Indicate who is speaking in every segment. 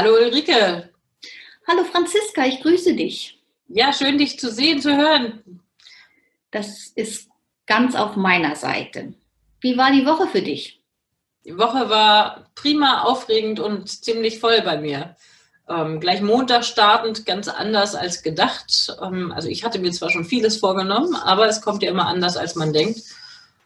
Speaker 1: Hallo Ulrike.
Speaker 2: Hallo Franziska, ich grüße dich.
Speaker 1: Ja, schön dich zu sehen, zu hören.
Speaker 2: Das ist ganz auf meiner Seite. Wie war die Woche für dich?
Speaker 1: Die Woche war prima, aufregend und ziemlich voll bei mir. Ähm, gleich Montag startend, ganz anders als gedacht. Ähm, also ich hatte mir zwar schon vieles vorgenommen, aber es kommt ja immer anders, als man denkt.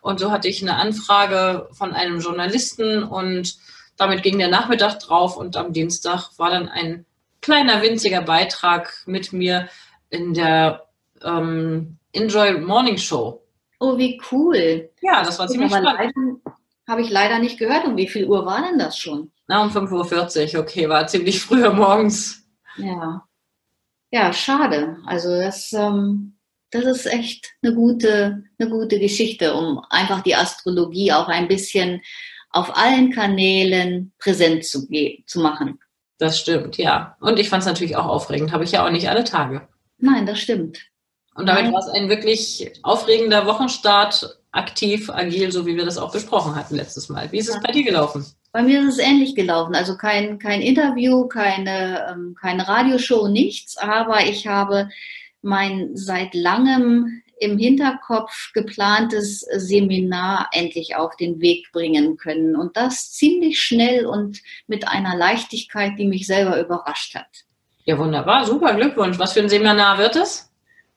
Speaker 1: Und so hatte ich eine Anfrage von einem Journalisten und damit ging der Nachmittag drauf und am Dienstag war dann ein kleiner, winziger Beitrag mit mir in der ähm, Enjoy Morning Show.
Speaker 2: Oh, wie cool.
Speaker 1: Ja, das war ziemlich spannend.
Speaker 2: Habe ich leider nicht gehört. Um wie viel Uhr war denn das schon?
Speaker 1: Na, um 5.40 Uhr. Okay, war ziemlich früher morgens.
Speaker 2: Ja. Ja, schade. Also das, ähm, das ist echt eine gute, eine gute Geschichte, um einfach die Astrologie auch ein bisschen auf allen Kanälen präsent zu, zu machen.
Speaker 1: Das stimmt, ja. Und ich fand es natürlich auch aufregend. Habe ich ja auch nicht alle Tage.
Speaker 2: Nein, das stimmt.
Speaker 1: Und damit war es ein wirklich aufregender Wochenstart, aktiv, agil, so wie wir das auch besprochen hatten letztes Mal. Wie ist es bei dir gelaufen?
Speaker 2: Bei mir ist es ähnlich gelaufen. Also kein, kein Interview, keine, ähm, keine Radioshow, nichts. Aber ich habe mein seit langem im Hinterkopf geplantes Seminar endlich auf den Weg bringen können. Und das ziemlich schnell und mit einer Leichtigkeit, die mich selber überrascht hat.
Speaker 1: Ja, wunderbar. Super. Glückwunsch. Was für ein Seminar wird es?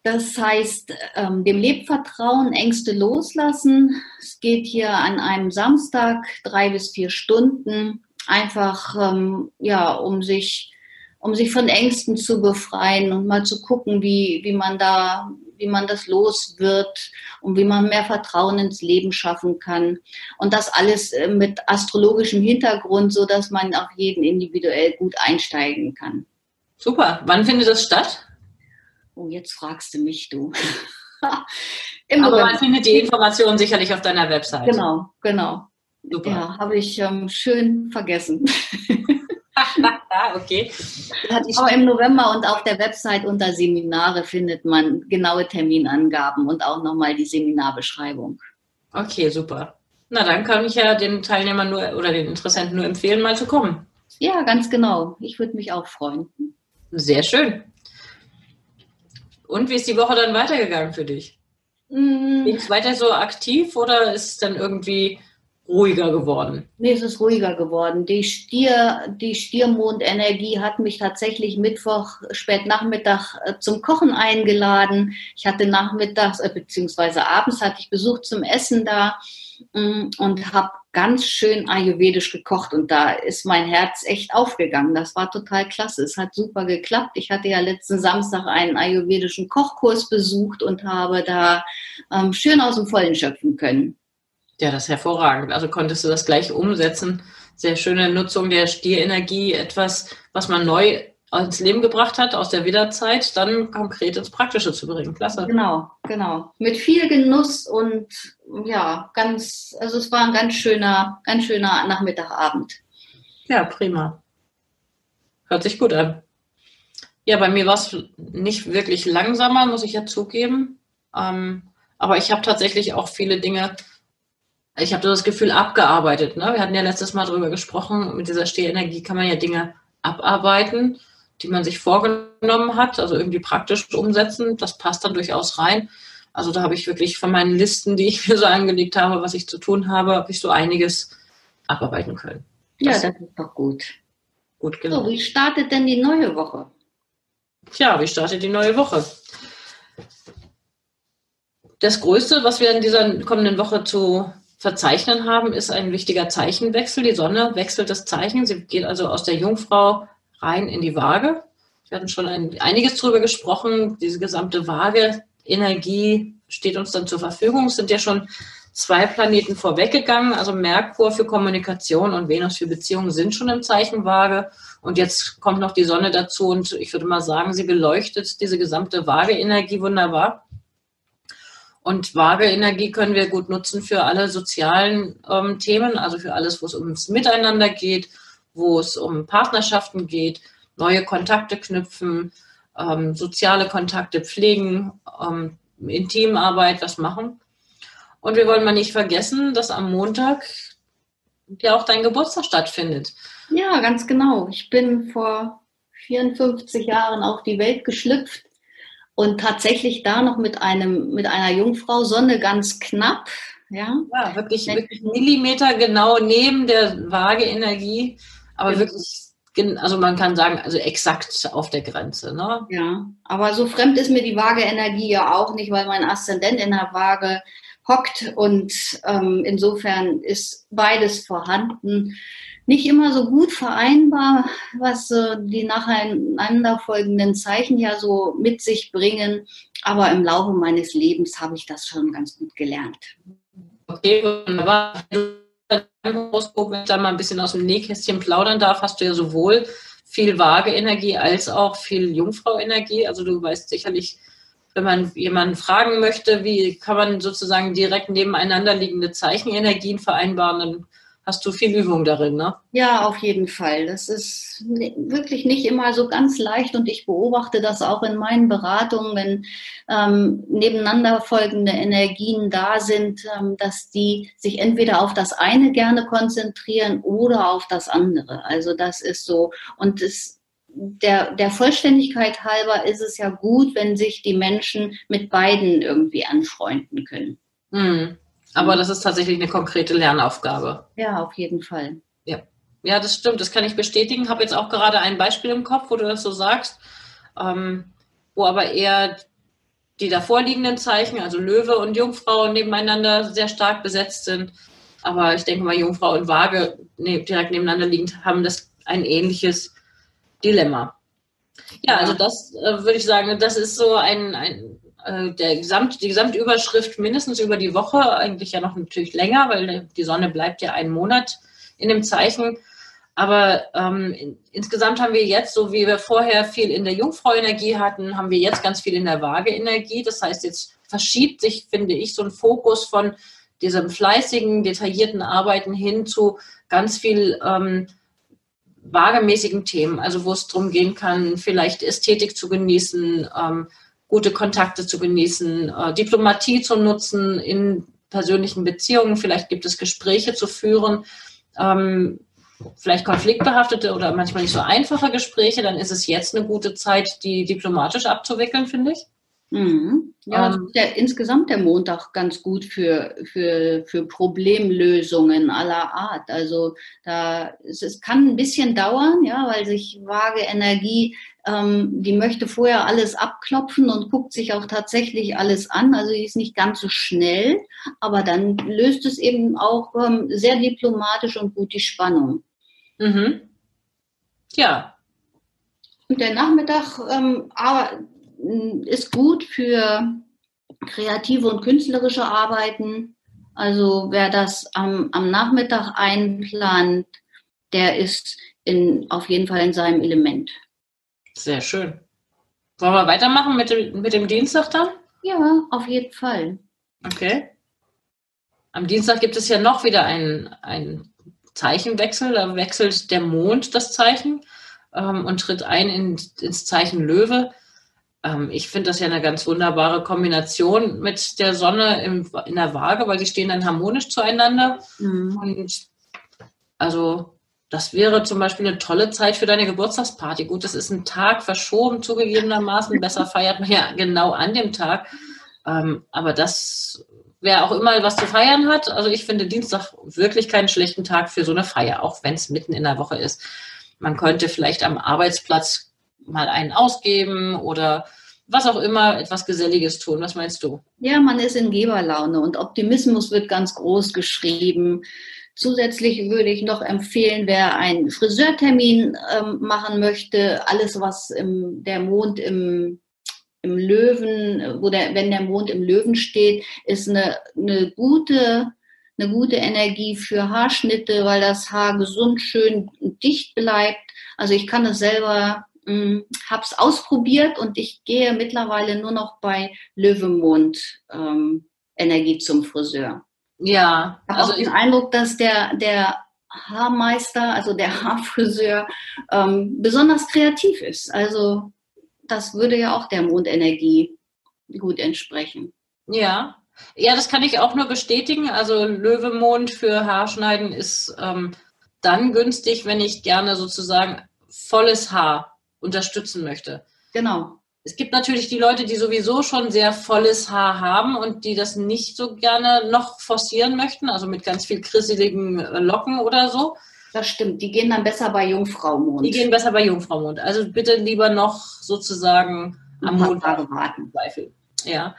Speaker 2: Das heißt, ähm, dem Lebvertrauen, Ängste loslassen. Es geht hier an einem Samstag drei bis vier Stunden einfach, ähm, ja, um sich, um sich von Ängsten zu befreien und mal zu gucken, wie, wie man da wie man das los wird und wie man mehr Vertrauen ins Leben schaffen kann. Und das alles äh, mit astrologischem Hintergrund, so dass man auf jeden individuell gut einsteigen kann.
Speaker 1: Super. Wann findet das statt?
Speaker 2: Oh, jetzt fragst du mich, du.
Speaker 1: Aber man findet die Informationen sicherlich auf deiner Website.
Speaker 2: Genau, genau. Super. Ja, habe ich ähm, schön vergessen.
Speaker 1: okay.
Speaker 2: Aber im November und auf der Website unter Seminare findet man genaue Terminangaben und auch nochmal die Seminarbeschreibung.
Speaker 1: Okay, super. Na, dann kann ich ja den Teilnehmern nur oder den Interessenten nur empfehlen, mal zu kommen.
Speaker 2: Ja, ganz genau. Ich würde mich auch freuen.
Speaker 1: Sehr schön. Und wie ist die Woche dann weitergegangen für dich? Mm. Ging es weiter so aktiv oder ist es dann irgendwie ruhiger geworden?
Speaker 2: Es ist ruhiger geworden. Die Stier, die Stiermondenergie hat mich tatsächlich Mittwoch spät Nachmittag äh, zum Kochen eingeladen. Ich hatte nachmittags äh, beziehungsweise abends hatte ich Besuch zum Essen da mm, und habe ganz schön ayurvedisch gekocht und da ist mein Herz echt aufgegangen. Das war total klasse. Es hat super geklappt. Ich hatte ja letzten Samstag einen ayurvedischen Kochkurs besucht und habe da ähm, schön aus dem Vollen schöpfen können.
Speaker 1: Ja, das ist hervorragend. Also konntest du das gleich umsetzen. Sehr schöne Nutzung der Stierenergie, etwas, was man neu ins Leben gebracht hat aus der Wiederzeit, dann konkret ins Praktische zu bringen. Klasse.
Speaker 2: Genau, genau. Mit viel Genuss und ja, ganz, also es war ein ganz schöner, ganz schöner Nachmittagabend.
Speaker 1: Ja, prima. Hört sich gut an. Ja, bei mir war es nicht wirklich langsamer, muss ich ja zugeben. Ähm, aber ich habe tatsächlich auch viele Dinge ich habe das Gefühl abgearbeitet. Ne? Wir hatten ja letztes Mal darüber gesprochen, mit dieser Stehenergie kann man ja Dinge abarbeiten, die man sich vorgenommen hat, also irgendwie praktisch umsetzen. Das passt dann durchaus rein. Also da habe ich wirklich von meinen Listen, die ich mir so angelegt habe, was ich zu tun habe, habe ich so einiges abarbeiten können.
Speaker 2: Ja, das, das ist doch gut. Gut gelungen. So, wie startet denn die neue Woche?
Speaker 1: Tja, wie startet die neue Woche? Das Größte, was wir in dieser kommenden Woche zu verzeichnen haben, ist ein wichtiger Zeichenwechsel. Die Sonne wechselt das Zeichen. Sie geht also aus der Jungfrau rein in die Waage. Wir hatten schon ein, einiges drüber gesprochen. Diese gesamte Waage-Energie steht uns dann zur Verfügung. Es sind ja schon zwei Planeten vorweggegangen. Also Merkur für Kommunikation und Venus für Beziehungen sind schon im Zeichen Waage. Und jetzt kommt noch die Sonne dazu. Und ich würde mal sagen, sie beleuchtet diese gesamte Waage-Energie wunderbar. Und Waage-Energie können wir gut nutzen für alle sozialen ähm, Themen, also für alles, wo es ums Miteinander geht, wo es um Partnerschaften geht, neue Kontakte knüpfen, ähm, soziale Kontakte pflegen, ähm, Intimarbeit was machen. Und wir wollen mal nicht vergessen, dass am Montag ja auch dein Geburtstag stattfindet.
Speaker 2: Ja, ganz genau. Ich bin vor 54 Jahren auf die Welt geschlüpft und tatsächlich da noch mit einem mit einer Jungfrau Sonne ganz knapp. Ja,
Speaker 1: ja wirklich, wirklich Millimeter genau neben der Waage-Energie, aber ja. wirklich also man kann sagen, also exakt auf der Grenze. Ne?
Speaker 2: Ja, aber so fremd ist mir die Waage-Energie ja auch nicht, weil mein Aszendent in der Waage hockt und ähm, insofern ist beides vorhanden nicht immer so gut vereinbar, was äh, die nacheinander folgenden Zeichen ja so mit sich bringen. Aber im Laufe meines Lebens habe ich das schon ganz gut gelernt.
Speaker 1: Okay, wunderbar. Wenn ich da mal ein bisschen aus dem Nähkästchen plaudern darf, hast du ja sowohl viel Waage-Energie als auch viel Jungfrau-Energie. Also du weißt sicherlich, wenn man jemanden fragen möchte, wie kann man sozusagen direkt nebeneinander liegende Zeichenenergien vereinbaren, dann hast du viel Übung darin, ne?
Speaker 2: Ja, auf jeden Fall. Das ist wirklich nicht immer so ganz leicht und ich beobachte das auch in meinen Beratungen, wenn ähm, nebeneinander folgende Energien da sind, ähm, dass die sich entweder auf das eine gerne konzentrieren oder auf das andere. Also das ist so und es der, der Vollständigkeit halber ist es ja gut, wenn sich die Menschen mit beiden irgendwie anfreunden können.
Speaker 1: Mhm. Aber das ist tatsächlich eine konkrete Lernaufgabe.
Speaker 2: Ja, auf jeden Fall.
Speaker 1: Ja, ja das stimmt. Das kann ich bestätigen. Ich habe jetzt auch gerade ein Beispiel im Kopf, wo du das so sagst, ähm, wo aber eher die davorliegenden Zeichen, also Löwe und Jungfrau, nebeneinander sehr stark besetzt sind. Aber ich denke mal, Jungfrau und Waage ne, direkt nebeneinander liegend haben das ein ähnliches Dilemma. Ja, also das äh, würde ich sagen, das ist so ein, ein der Gesamt, die Gesamtüberschrift mindestens über die Woche, eigentlich ja noch natürlich länger, weil die Sonne bleibt ja einen Monat in dem Zeichen. Aber ähm, in, insgesamt haben wir jetzt, so wie wir vorher viel in der Jungfrau-Energie hatten, haben wir jetzt ganz viel in der Waage-Energie. Das heißt, jetzt verschiebt sich, finde ich, so ein Fokus von diesem fleißigen, detaillierten Arbeiten hin zu ganz viel ähm, waagemäßigen Themen. Also wo es darum gehen kann, vielleicht Ästhetik zu genießen, ähm, gute Kontakte zu genießen, äh, Diplomatie zu nutzen in persönlichen Beziehungen. Vielleicht gibt es Gespräche zu führen, ähm, vielleicht konfliktbehaftete oder manchmal nicht so einfache Gespräche. Dann ist es jetzt eine gute Zeit, die diplomatisch abzuwickeln, finde ich.
Speaker 2: Mhm. Ja, ähm, der, insgesamt der Montag ganz gut für, für, für Problemlösungen aller Art. Also da es, es kann ein bisschen dauern, ja, weil sich vage Energie, ähm, die möchte vorher alles abklopfen und guckt sich auch tatsächlich alles an. Also die ist nicht ganz so schnell, aber dann löst es eben auch ähm, sehr diplomatisch und gut die Spannung.
Speaker 1: Mhm. Ja.
Speaker 2: Und der Nachmittag, ähm, aber ist gut für kreative und künstlerische Arbeiten. Also wer das am, am Nachmittag einplant, der ist in, auf jeden Fall in seinem Element.
Speaker 1: Sehr schön. Wollen wir weitermachen mit dem, mit dem Dienstag dann?
Speaker 2: Ja, auf jeden Fall.
Speaker 1: Okay. Am Dienstag gibt es ja noch wieder einen, einen Zeichenwechsel. Da wechselt der Mond das Zeichen ähm, und tritt ein in, ins Zeichen Löwe ähm, ich finde das ja eine ganz wunderbare Kombination mit der Sonne im, in der Waage, weil sie stehen dann harmonisch zueinander. Mhm. Und also das wäre zum Beispiel eine tolle Zeit für deine Geburtstagsparty. Gut, das ist ein Tag verschoben zugegebenermaßen. Besser feiert man ja genau an dem Tag. Ähm, aber das, wer auch immer was zu feiern hat, also ich finde Dienstag wirklich keinen schlechten Tag für so eine Feier, auch wenn es mitten in der Woche ist. Man könnte vielleicht am Arbeitsplatz mal einen ausgeben oder was auch immer, etwas Geselliges tun. Was meinst du?
Speaker 2: Ja, man ist in Geberlaune und Optimismus wird ganz groß geschrieben. Zusätzlich würde ich noch empfehlen, wer einen Friseurtermin ähm, machen möchte, alles was im, der Mond im, im Löwen, wo der, wenn der Mond im Löwen steht, ist eine, eine gute eine gute Energie für Haarschnitte, weil das Haar gesund, schön dicht bleibt. Also ich kann es selber, mh, hm, hab's ausprobiert und ich gehe mittlerweile nur noch bei Löwemond ähm, Energie zum Friseur. Ja. Ich habe also auch den Eindruck, dass der, der Haarmeister, also der Haarfriseur, ähm, besonders kreativ ist. Also das würde ja auch der Mondenergie gut entsprechen.
Speaker 1: Ja. Ja, das kann ich auch nur bestätigen. Also Löwemond für Haarschneiden ist ähm, dann günstig, wenn ich gerne sozusagen volles Haar unterstützen möchte.
Speaker 2: Genau.
Speaker 1: Es gibt natürlich die Leute, die sowieso schon sehr volles Haar haben und die das nicht so gerne noch forcieren möchten, also mit ganz viel krisseligen äh, Locken oder so.
Speaker 2: Das stimmt, die gehen dann besser bei Jungfraumond.
Speaker 1: Die gehen besser bei Jungfraumond. Also bitte lieber noch sozusagen am Mond warten. Zweifel. Ja.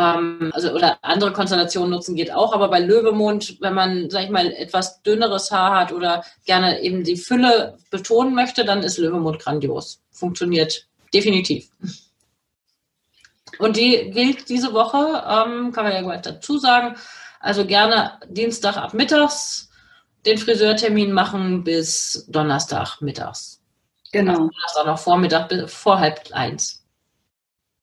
Speaker 1: Ähm, also oder andere Konstellationen nutzen geht auch, aber bei Löwemond, wenn man, sag ich mal, etwas dünneres Haar hat oder gerne eben die Fülle betonen möchte, dann ist Löwemond grandios. Funktioniert definitiv. Und die gilt diese Woche, ähm, kann man ja gleich dazu sagen. Also gerne Dienstag ab mittags den Friseurtermin machen bis Donnerstag mittags.
Speaker 2: Genau.
Speaker 1: Donnerstag noch Vormittag vor halb eins.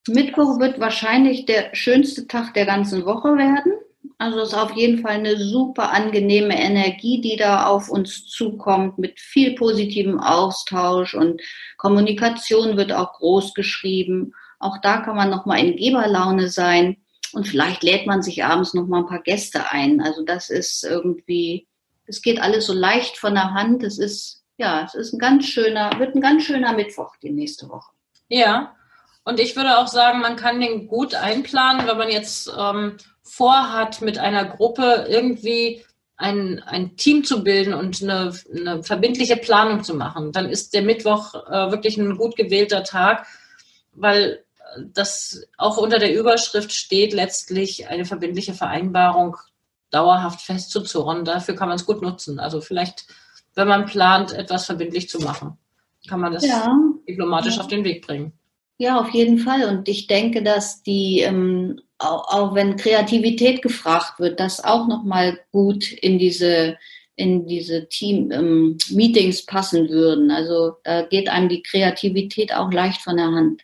Speaker 2: Mittwoch wird wahrscheinlich der schönste Tag der ganzen Woche werden. Also es ist auf jeden Fall eine super angenehme Energie, die da auf uns zukommt, mit viel positivem Austausch und Kommunikation wird auch groß geschrieben. Auch da kann man nochmal in Geberlaune sein und vielleicht lädt man sich abends nochmal ein paar Gäste ein. Also das ist irgendwie, es geht alles so leicht von der Hand. Es ist, ja, es ist ein ganz schöner, wird ein ganz schöner Mittwoch die nächste Woche.
Speaker 1: Ja, und ich würde auch sagen, man kann den gut einplanen, wenn man jetzt ähm, vorhat, mit einer Gruppe irgendwie ein, ein Team zu bilden und eine, eine verbindliche Planung zu machen. Dann ist der Mittwoch äh, wirklich ein gut gewählter Tag, weil das auch unter der Überschrift steht, letztlich eine verbindliche Vereinbarung dauerhaft festzuzurren. Dafür kann man es gut nutzen. Also vielleicht, wenn man plant, etwas verbindlich zu machen, kann man das ja. diplomatisch ja. auf den Weg bringen.
Speaker 2: Ja, auf jeden Fall. Und ich denke, dass die, ähm, auch, auch, wenn Kreativität gefragt wird, das auch nochmal gut in diese, in diese Team-Meetings ähm, passen würden. Also da geht einem die Kreativität auch leicht von der Hand.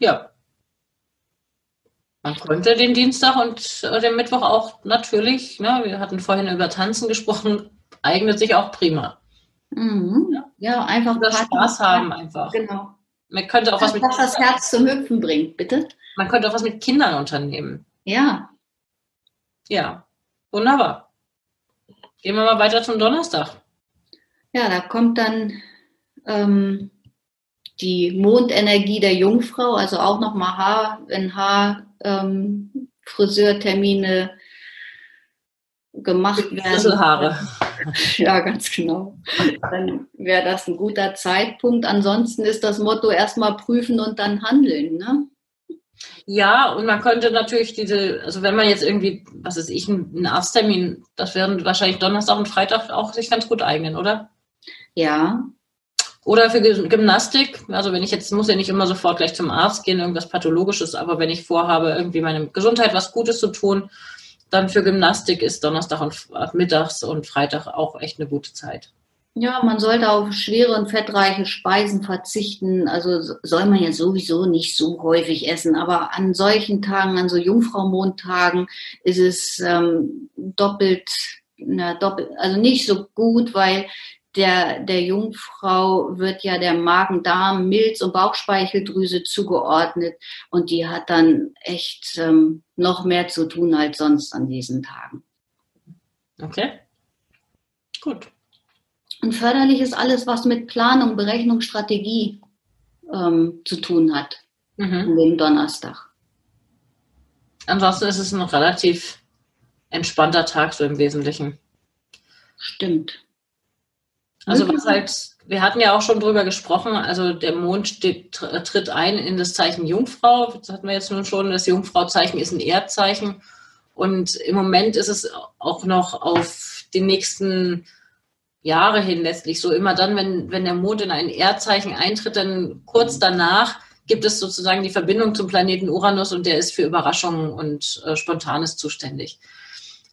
Speaker 1: Ja. Man könnte den Dienstag und äh, den Mittwoch auch natürlich, ne, wir hatten vorhin über Tanzen gesprochen, eignet sich auch prima.
Speaker 2: Mhm. Ja. ja, einfach
Speaker 1: Spaß haben einfach.
Speaker 2: Genau.
Speaker 1: Man könnte auch was
Speaker 2: mit. Was das Herz zum Hüpfen bringt, bitte.
Speaker 1: Man könnte auch was mit Kindern unternehmen.
Speaker 2: Ja.
Speaker 1: Ja, wunderbar. Gehen wir mal weiter zum Donnerstag.
Speaker 2: Ja, da kommt dann ähm, die Mondenergie der Jungfrau, also auch nochmal Haar, wenn Haar, ähm, Friseurtermine gemacht werden.
Speaker 1: Schlüsselhaare.
Speaker 2: Ja, ganz genau. Dann wäre das ein guter Zeitpunkt. Ansonsten ist das Motto erstmal prüfen und dann handeln. Ne?
Speaker 1: Ja, und man könnte natürlich diese, also wenn man jetzt irgendwie, was ist ich, einen Arzttermin, das wären wahrscheinlich Donnerstag und Freitag auch sich ganz gut eignen, oder?
Speaker 2: Ja.
Speaker 1: Oder für Gymnastik, also wenn ich jetzt, muss ja nicht immer sofort gleich zum Arzt gehen, irgendwas Pathologisches, aber wenn ich vorhabe, irgendwie meine Gesundheit was Gutes zu tun, dann für Gymnastik ist Donnerstag und mittags und Freitag auch echt eine gute Zeit.
Speaker 2: Ja, man sollte auf schwere und fettreiche Speisen verzichten. Also soll man ja sowieso nicht so häufig essen. Aber an solchen Tagen, an so Jungfrau-Mondtagen, ist es ähm, doppelt, na, doppelt, also nicht so gut, weil der, der Jungfrau wird ja der Magen-Darm, Milz- und Bauchspeicheldrüse zugeordnet und die hat dann echt ähm, noch mehr zu tun als sonst an diesen Tagen.
Speaker 1: Okay. Gut.
Speaker 2: Und förderlich ist alles, was mit Planung, Berechnung, Strategie ähm, zu tun hat mhm. an dem Donnerstag.
Speaker 1: Ansonsten ist es ein relativ entspannter Tag so im Wesentlichen.
Speaker 2: Stimmt.
Speaker 1: Also was halt, wir hatten ja auch schon drüber gesprochen, also der Mond steht, tritt ein in das Zeichen Jungfrau. Das hatten wir jetzt nun schon, das Jungfrauzeichen ist ein Erdzeichen. Und im Moment ist es auch noch auf die nächsten Jahre hin letztlich. So immer dann, wenn, wenn der Mond in ein Erdzeichen eintritt, dann kurz danach gibt es sozusagen die Verbindung zum Planeten Uranus und der ist für Überraschungen und äh, Spontanes zuständig.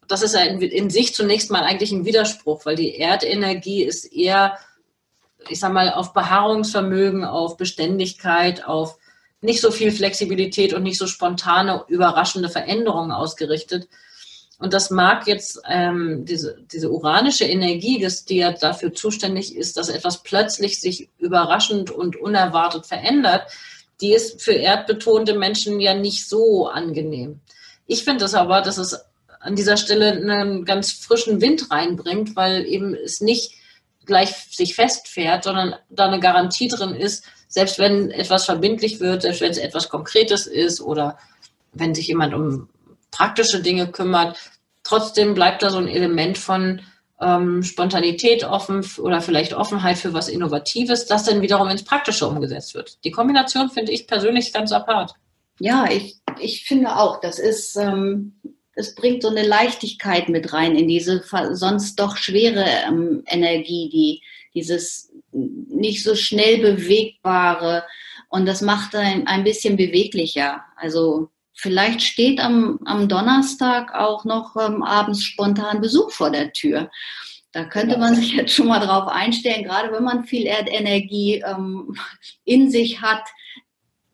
Speaker 1: Das ist ja in, sich zunächst mal eigentlich ein Widerspruch, weil die Erdenergie ist eher, ich sag mal, auf Beharrungsvermögen, auf Beständigkeit, auf nicht so viel Flexibilität und nicht so spontane, überraschende Veränderungen ausgerichtet. Und das mag jetzt ähm, diese, diese uranische Energie, die ja dafür zuständig ist, dass etwas plötzlich sich überraschend und unerwartet verändert, die ist für erdbetonte Menschen ja nicht so angenehm. Ich finde es aber, dass es an dieser Stelle einen ganz frischen Wind reinbringt, weil eben es nicht gleich sich festfährt, sondern da eine Garantie drin ist, selbst wenn etwas verbindlich wird, selbst wenn es etwas Konkretes ist oder wenn sich jemand um praktische Dinge kümmert, trotzdem bleibt da so ein Element von ähm, Spontanität offen oder vielleicht Offenheit für was Innovatives, das dann wiederum ins Praktische umgesetzt wird. Die Kombination finde ich persönlich ganz apart.
Speaker 2: Ja, ich, ich finde auch, das ist, ähm, es bringt so eine Leichtigkeit mit rein in diese sonst doch schwere ähm, Energie, die dieses nicht so schnell bewegbare und das macht ein, ein bisschen beweglicher. Also vielleicht steht am, am Donnerstag auch noch ähm, abends spontan Besuch vor der Tür. Da könnte man sich jetzt schon mal drauf einstellen, gerade wenn man viel Erdenergie ähm, in sich hat,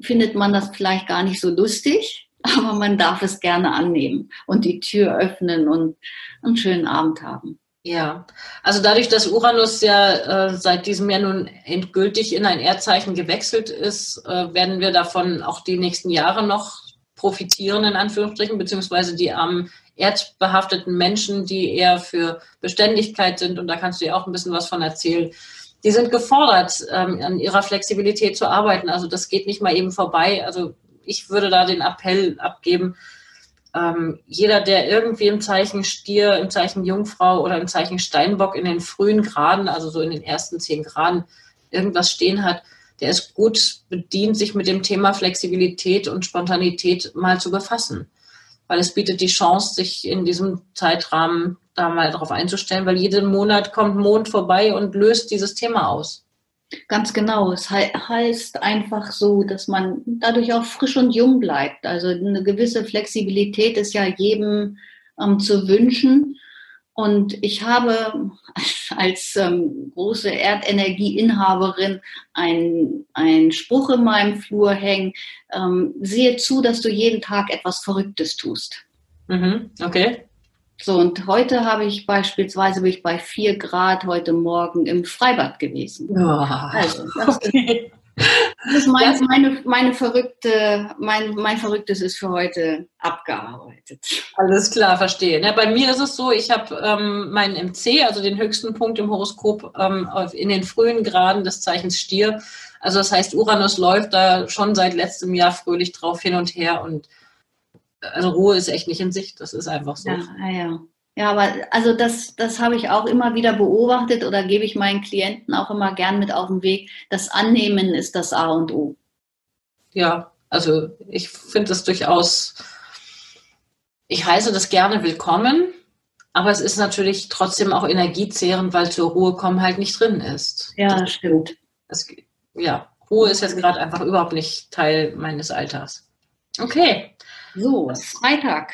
Speaker 2: findet man das vielleicht gar nicht so lustig, aber man darf es gerne annehmen und die Tür öffnen und einen schönen Abend haben.
Speaker 1: Ja, also dadurch, dass Uranus ja äh, seit diesem Jahr nun endgültig in ein Erdzeichen gewechselt ist, äh, werden wir davon auch die nächsten Jahre noch profitieren, in Anführungsstrichen, beziehungsweise die armen erdbehafteten Menschen, die eher für Beständigkeit sind, und da kannst du ja auch ein bisschen was von erzählen, die sind gefordert, ähm, an ihrer Flexibilität zu arbeiten. Also das geht nicht mal eben vorbei. Also ich würde da den Appell abgeben, ähm, jeder, der irgendwie im Zeichen Stier, im Zeichen Jungfrau oder im Zeichen Steinbock in den frühen Graden, also so in den ersten zehn Graden, irgendwas stehen hat, der ist gut bedient, sich mit dem Thema Flexibilität und Spontanität mal zu befassen. Weil es bietet die Chance, sich in diesem Zeitrahmen da mal darauf einzustellen, weil jeden Monat kommt Mond vorbei und löst dieses Thema aus.
Speaker 2: Ganz genau. Es he heißt einfach so, dass man dadurch auch frisch und jung bleibt. Also eine gewisse Flexibilität ist ja jedem ähm, zu wünschen. Und ich habe als ähm, große Erdenergieinhaberin einen Spruch in meinem Flur hängen. Ähm, sehe zu, dass du jeden Tag etwas Verrücktes tust.
Speaker 1: Mhm, okay.
Speaker 2: So, und heute habe ich beispielsweise bin ich bei vier Grad heute Morgen im Freibad gewesen.
Speaker 1: Oh, also, das okay.
Speaker 2: ist, das ist mein, meine, meine verrückte, mein, mein Verrücktes ist für heute abgearbeitet.
Speaker 1: Alles klar, verstehe. Ja, bei mir ist es so, ich habe ähm, meinen MC, also den höchsten Punkt im Horoskop, ähm, in den frühen Graden des Zeichens Stier. Also das heißt, Uranus läuft da schon seit letztem Jahr fröhlich drauf hin und her und also Ruhe ist echt nicht in Sicht. Das ist einfach so.
Speaker 2: Ja, ja. Ja, aber also das, das habe ich auch immer wieder beobachtet oder gebe ich meinen Klienten auch immer gern mit auf den Weg. Das Annehmen ist das A und O.
Speaker 1: Ja, also ich finde das durchaus, ich heiße das gerne willkommen, aber es ist natürlich trotzdem auch energiezehrend, weil zur Ruhe kommen halt nicht drin ist.
Speaker 2: Ja, das stimmt.
Speaker 1: Das, ja, Ruhe ist jetzt gerade einfach überhaupt nicht Teil meines Alltags. Okay.
Speaker 2: So, Freitag.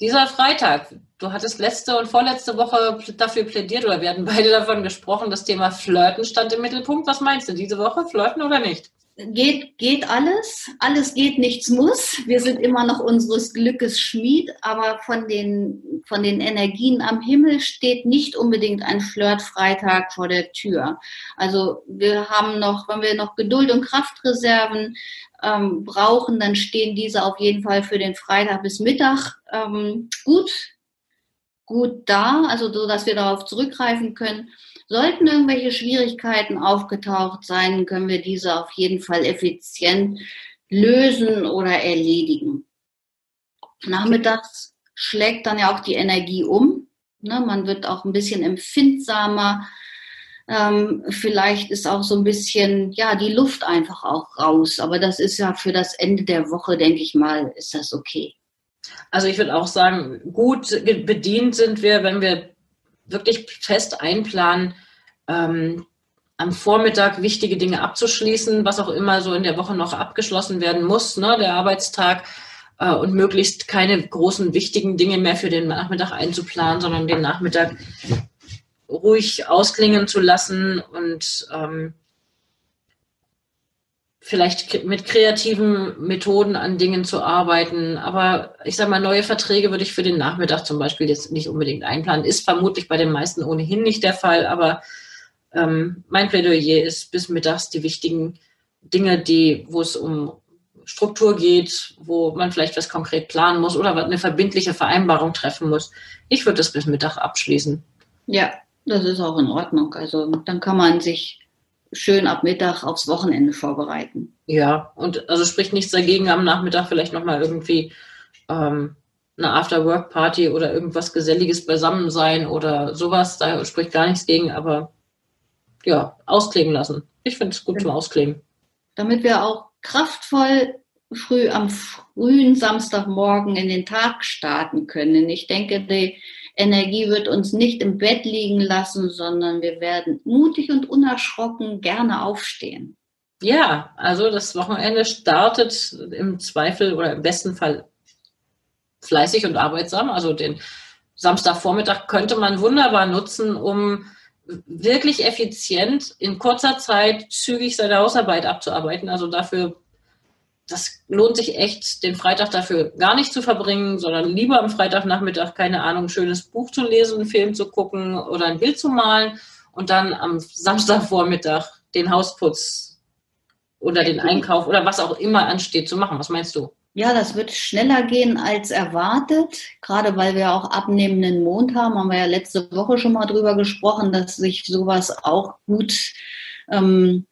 Speaker 1: Dieser Freitag. Du hattest letzte und vorletzte Woche dafür plädiert oder wir hatten beide davon gesprochen, das Thema Flirten stand im Mittelpunkt. Was meinst du, diese Woche? Flirten oder nicht?
Speaker 2: Geht, geht alles. Alles geht, nichts muss. Wir sind immer noch unseres Glückes Schmied, aber von den, von den Energien am Himmel steht nicht unbedingt ein Flirtfreitag vor der Tür. Also wir haben noch, wenn wir noch Geduld und Kraftreserven ähm, brauchen, dann stehen diese auf jeden Fall für den Freitag bis Mittag ähm, gut, gut da, also so, dass wir darauf zurückgreifen können. Sollten irgendwelche Schwierigkeiten aufgetaucht sein, können wir diese auf jeden Fall effizient lösen oder erledigen. Nachmittags schlägt dann ja auch die Energie um. Ne, man wird auch ein bisschen empfindsamer. Ähm, vielleicht ist auch so ein bisschen, ja, die Luft einfach auch raus. Aber das ist ja für das Ende der Woche, denke ich mal, ist das okay.
Speaker 1: Also ich würde auch sagen, gut bedient sind wir, wenn wir wirklich fest einplanen, ähm, am Vormittag wichtige Dinge abzuschließen, was auch immer so in der Woche noch abgeschlossen werden muss, ne, der Arbeitstag, äh, und möglichst keine großen wichtigen Dinge mehr für den Nachmittag einzuplanen, sondern den Nachmittag ruhig ausklingen zu lassen und ähm, vielleicht mit kreativen Methoden an Dingen zu arbeiten. Aber ich sage mal, neue Verträge würde ich für den Nachmittag zum Beispiel jetzt nicht unbedingt einplanen. Ist vermutlich bei den meisten ohnehin nicht der Fall. Aber ähm, mein Plädoyer ist bis mittags die wichtigen Dinge, die, wo es um Struktur geht, wo man vielleicht was konkret planen muss oder eine verbindliche Vereinbarung treffen muss. Ich würde das bis Mittag abschließen.
Speaker 2: Ja, das ist auch in Ordnung. Also dann kann man sich schön ab Mittag aufs Wochenende vorbereiten.
Speaker 1: Ja, und also spricht nichts dagegen, am Nachmittag vielleicht nochmal irgendwie ähm, eine After-Work-Party oder irgendwas Geselliges beisammen sein oder sowas. Da spricht gar nichts gegen, aber ja, ausklingen lassen. Ich finde es gut zum Ausklingen.
Speaker 2: Damit wir auch kraftvoll früh am frühen Samstagmorgen in den Tag starten können. Ich denke, die Energie wird uns nicht im Bett liegen lassen, sondern wir werden mutig und unerschrocken gerne aufstehen.
Speaker 1: Ja, also das Wochenende startet im Zweifel oder im besten Fall fleißig und arbeitsam. Also den Samstagvormittag könnte man wunderbar nutzen, um wirklich effizient in kurzer Zeit zügig seine Hausarbeit abzuarbeiten. Also dafür das lohnt sich echt, den Freitag dafür gar nicht zu verbringen, sondern lieber am Freitagnachmittag, keine Ahnung, ein schönes Buch zu lesen, einen Film zu gucken oder ein Bild zu malen und dann am Samstagvormittag den Hausputz oder den Einkauf oder was auch immer ansteht zu machen. Was meinst du?
Speaker 2: Ja, das wird schneller gehen als erwartet, gerade weil wir auch abnehmenden Mond haben. Haben wir ja letzte Woche schon mal drüber gesprochen, dass sich sowas auch gut ähm,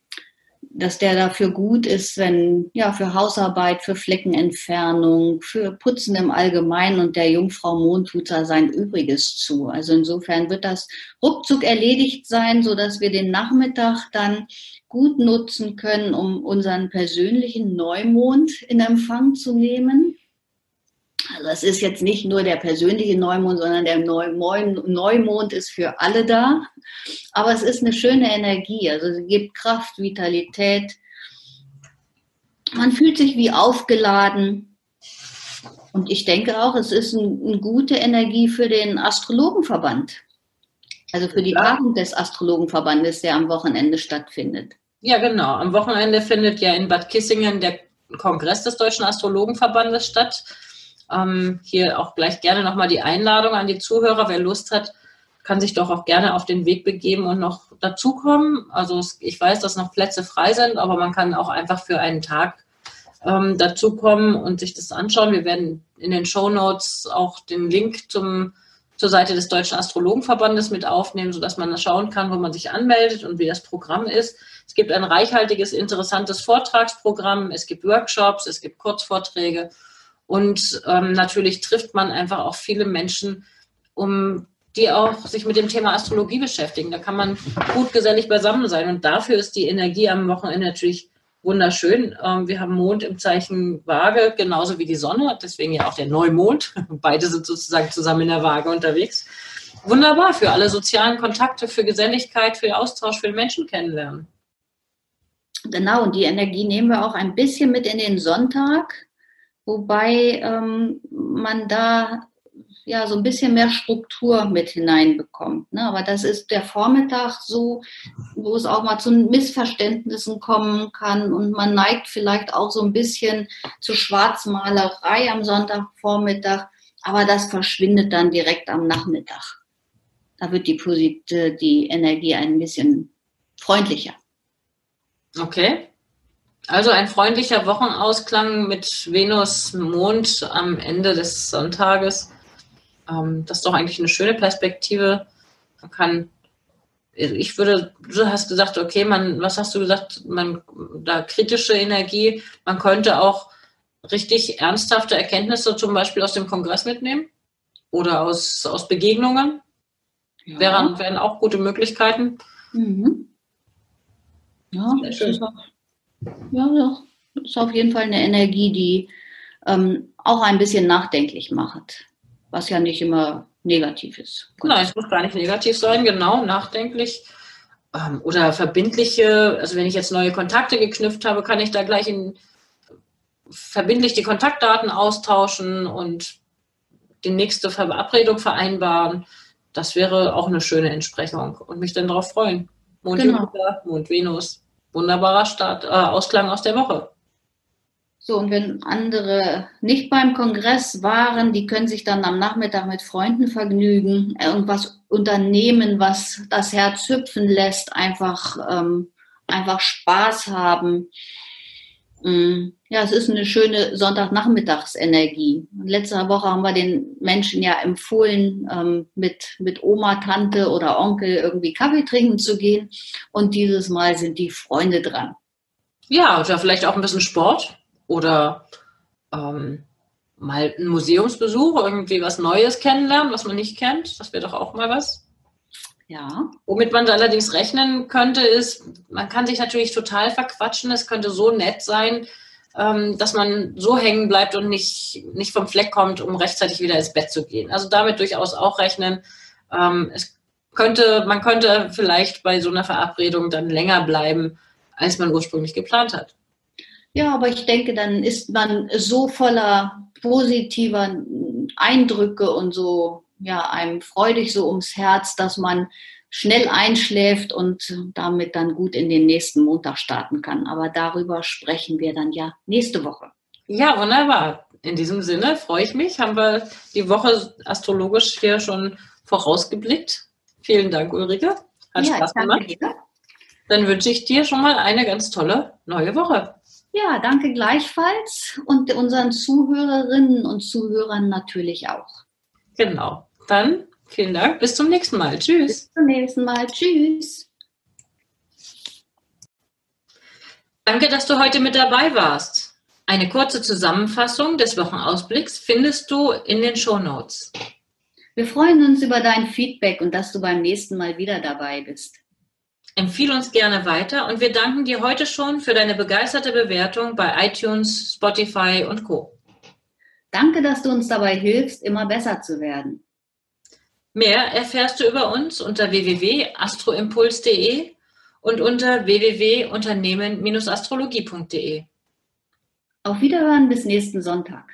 Speaker 2: dass der dafür gut ist, wenn, ja, für Hausarbeit, für Fleckenentfernung, für Putzen im Allgemeinen und der Jungfrau Mond tut da sein Übriges zu. Also insofern wird das ruckzuck erledigt sein, so dass wir den Nachmittag dann gut nutzen können, um unseren persönlichen Neumond in Empfang zu nehmen. Also es ist jetzt nicht nur der persönliche Neumond, sondern der Neumond ist für alle da. Aber es ist eine schöne Energie. Also sie gibt Kraft, Vitalität. Man fühlt sich wie aufgeladen. Und ich denke auch, es ist eine gute Energie für den Astrologenverband. Also für die ja. Tagung des Astrologenverbandes, der am Wochenende stattfindet.
Speaker 1: Ja, genau. Am Wochenende findet ja in Bad Kissingen der Kongress des Deutschen Astrologenverbandes statt. Ähm, hier auch gleich gerne nochmal die Einladung an die Zuhörer. Wer Lust hat, kann sich doch auch gerne auf den Weg begeben und noch dazukommen. Also ich weiß, dass noch Plätze frei sind, aber man kann auch einfach für einen Tag ähm, dazukommen und sich das anschauen. Wir werden in den Show Notes auch den Link zum, zur Seite des Deutschen Astrologenverbandes mit aufnehmen, sodass man schauen kann, wo man sich anmeldet und wie das Programm ist. Es gibt ein reichhaltiges, interessantes Vortragsprogramm, es gibt Workshops, es gibt Kurzvorträge und ähm, natürlich trifft man einfach auch viele Menschen, um die auch sich mit dem Thema Astrologie beschäftigen. Da kann man gut gesellig beisammen sein. Und dafür ist die Energie am Wochenende natürlich wunderschön. Ähm, wir haben Mond im Zeichen Waage, genauso wie die Sonne, deswegen ja auch der Neumond. Beide sind sozusagen zusammen in der Waage unterwegs. Wunderbar für alle sozialen Kontakte, für Geselligkeit, für Austausch, für Menschen kennenlernen.
Speaker 2: Genau, und die Energie nehmen wir auch ein bisschen mit in den Sonntag wobei ähm, man da ja so ein bisschen mehr Struktur mit hineinbekommt. Ne? Aber das ist der Vormittag so, wo es auch mal zu Missverständnissen kommen kann und man neigt vielleicht auch so ein bisschen zu Schwarzmalerei am Sonntagvormittag, aber das verschwindet dann direkt am Nachmittag. Da wird die, die Energie ein bisschen freundlicher.
Speaker 1: Okay. Also ein freundlicher Wochenausklang mit Venus, Mond am Ende des Sonntages. Ähm, das ist doch eigentlich eine schöne Perspektive. Man kann, ich würde, du hast gesagt, okay, man, was hast du gesagt, man, da kritische Energie, man könnte auch richtig ernsthafte Erkenntnisse zum Beispiel aus dem Kongress mitnehmen oder aus, aus Begegnungen. Ja. Wären, wären auch gute Möglichkeiten. Mhm.
Speaker 2: Ja, Sehr schön. Ja, ja, ist auf jeden Fall eine Energie, die ähm, auch ein bisschen nachdenklich macht, was ja nicht immer negativ ist.
Speaker 1: Nein, es muss gar nicht negativ sein, genau, nachdenklich. Ähm, oder verbindliche, also wenn ich jetzt neue Kontakte geknüpft habe, kann ich da gleich in, verbindlich die Kontaktdaten austauschen und die nächste Verabredung vereinbaren. Das wäre auch eine schöne Entsprechung und mich dann darauf freuen. Mond genau. Jupiter, Mond Venus. Wunderbarer Start, äh, Ausklang aus der Woche.
Speaker 2: So, und wenn andere nicht beim Kongress waren, die können sich dann am Nachmittag mit Freunden vergnügen, irgendwas unternehmen, was das Herz hüpfen lässt, einfach, ähm, einfach Spaß haben. Mm, ja, es ist eine schöne Sonntagnachmittagsenergie. Letzte Woche haben wir den Menschen ja empfohlen, ähm, mit, mit Oma, Tante oder Onkel irgendwie Kaffee trinken zu gehen. Und dieses Mal sind die Freunde dran.
Speaker 1: Ja, oder vielleicht auch ein bisschen Sport oder ähm, mal ein Museumsbesuch, irgendwie was Neues kennenlernen, was man nicht kennt. Das wäre doch auch mal was. Ja. Womit man allerdings rechnen könnte, ist, man kann sich natürlich total verquatschen. Es könnte so nett sein, ähm, dass man so hängen bleibt und nicht, nicht vom Fleck kommt, um rechtzeitig wieder ins Bett zu gehen. Also damit durchaus auch rechnen. Ähm, es könnte, man könnte vielleicht bei so einer Verabredung dann länger bleiben, als man ursprünglich geplant hat.
Speaker 2: Ja, aber ich denke, dann ist man so voller positiver Eindrücke und so, ja, einem freudig so ums Herz, dass man schnell einschläft und damit dann gut in den nächsten Montag starten kann. Aber darüber sprechen wir dann ja nächste Woche.
Speaker 1: Ja, wunderbar. In diesem Sinne freue ich mich. Haben wir die Woche astrologisch hier schon vorausgeblickt. Vielen Dank, Ulrike. Hat ja, Spaß gemacht. Dir. Dann wünsche ich dir schon mal eine ganz tolle neue Woche.
Speaker 2: Ja, danke gleichfalls und unseren Zuhörerinnen und Zuhörern natürlich auch.
Speaker 1: Genau. Dann vielen Dank. Bis zum nächsten Mal. Tschüss.
Speaker 2: Bis zum nächsten Mal. Tschüss.
Speaker 1: Danke, dass du heute mit dabei warst. Eine kurze Zusammenfassung des Wochenausblicks findest du in den Show Notes.
Speaker 2: Wir freuen uns über dein Feedback und dass du beim nächsten Mal wieder dabei bist.
Speaker 1: Empfehle uns gerne weiter und wir danken dir heute schon für deine begeisterte Bewertung bei iTunes, Spotify und Co.
Speaker 2: Danke, dass du uns dabei hilfst, immer besser zu werden.
Speaker 1: Mehr erfährst du über uns unter www.astroimpuls.de und unter www.unternehmen-astrologie.de.
Speaker 2: Auf Wiederhören bis nächsten Sonntag.